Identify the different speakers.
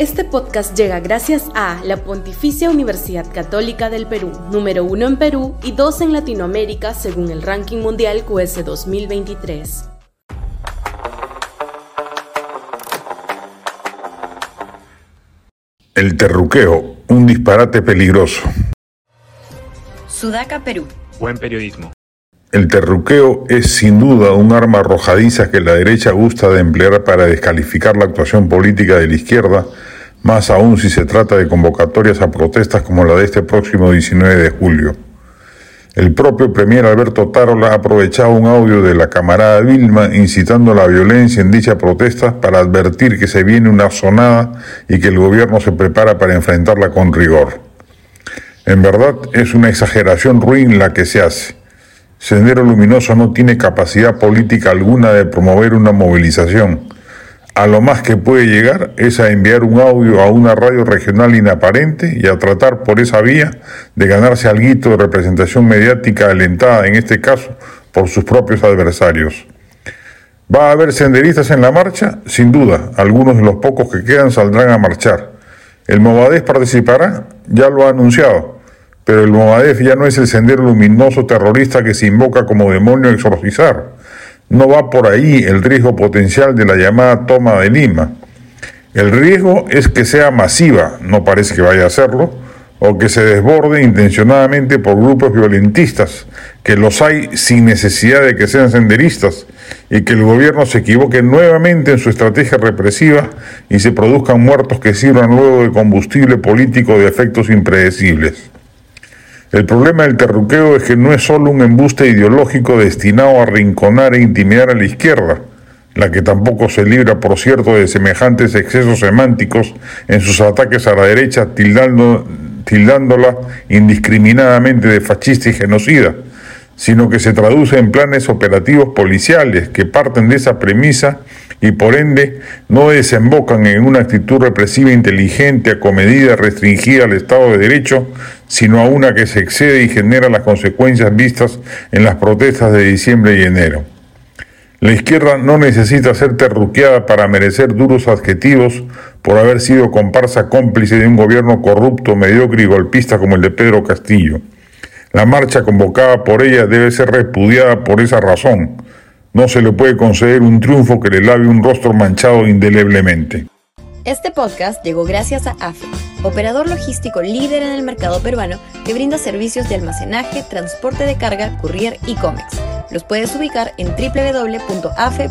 Speaker 1: Este podcast llega gracias a la Pontificia Universidad Católica del Perú, número uno en Perú y dos en Latinoamérica según el ranking mundial QS 2023.
Speaker 2: El terruqueo, un disparate peligroso.
Speaker 3: Sudaca, Perú.
Speaker 4: Buen periodismo.
Speaker 2: El terruqueo es sin duda un arma arrojadiza que la derecha gusta de emplear para descalificar la actuación política de la izquierda, más aún si se trata de convocatorias a protestas como la de este próximo 19 de julio. El propio premier Alberto Tarola ha aprovechado un audio de la camarada Vilma incitando a la violencia en dicha protesta para advertir que se viene una sonada y que el gobierno se prepara para enfrentarla con rigor. En verdad es una exageración ruin la que se hace. Sendero Luminoso no tiene capacidad política alguna de promover una movilización. A lo más que puede llegar es a enviar un audio a una radio regional inaparente y a tratar por esa vía de ganarse algo de representación mediática alentada, en este caso, por sus propios adversarios. ¿Va a haber senderistas en la marcha? Sin duda, algunos de los pocos que quedan saldrán a marchar. ¿El Movadez participará? Ya lo ha anunciado pero el Movadef ya no es el sendero luminoso terrorista que se invoca como demonio a exorcizar. No va por ahí el riesgo potencial de la llamada toma de Lima. El riesgo es que sea masiva, no parece que vaya a serlo, o que se desborde intencionadamente por grupos violentistas, que los hay sin necesidad de que sean senderistas, y que el gobierno se equivoque nuevamente en su estrategia represiva y se produzcan muertos que sirvan luego de combustible político de efectos impredecibles. El problema del terruqueo es que no es solo un embuste ideológico destinado a rinconar e intimidar a la izquierda, la que tampoco se libra, por cierto, de semejantes excesos semánticos en sus ataques a la derecha, tildando, tildándola indiscriminadamente de fascista y genocida, sino que se traduce en planes operativos policiales que parten de esa premisa y por ende no desembocan en una actitud represiva inteligente, acomedida, restringida al Estado de Derecho, sino a una que se excede y genera las consecuencias vistas en las protestas de diciembre y enero. La izquierda no necesita ser terruqueada para merecer duros adjetivos por haber sido comparsa cómplice de un gobierno corrupto, mediocre y golpista como el de Pedro Castillo. La marcha convocada por ella debe ser repudiada por esa razón, no se le puede conceder un triunfo que le lave un rostro manchado indeleblemente.
Speaker 3: Este podcast llegó gracias a AFE, operador logístico líder en el mercado peruano que brinda servicios de almacenaje, transporte de carga, courier y cómics. Los puedes ubicar en www.afe.pe.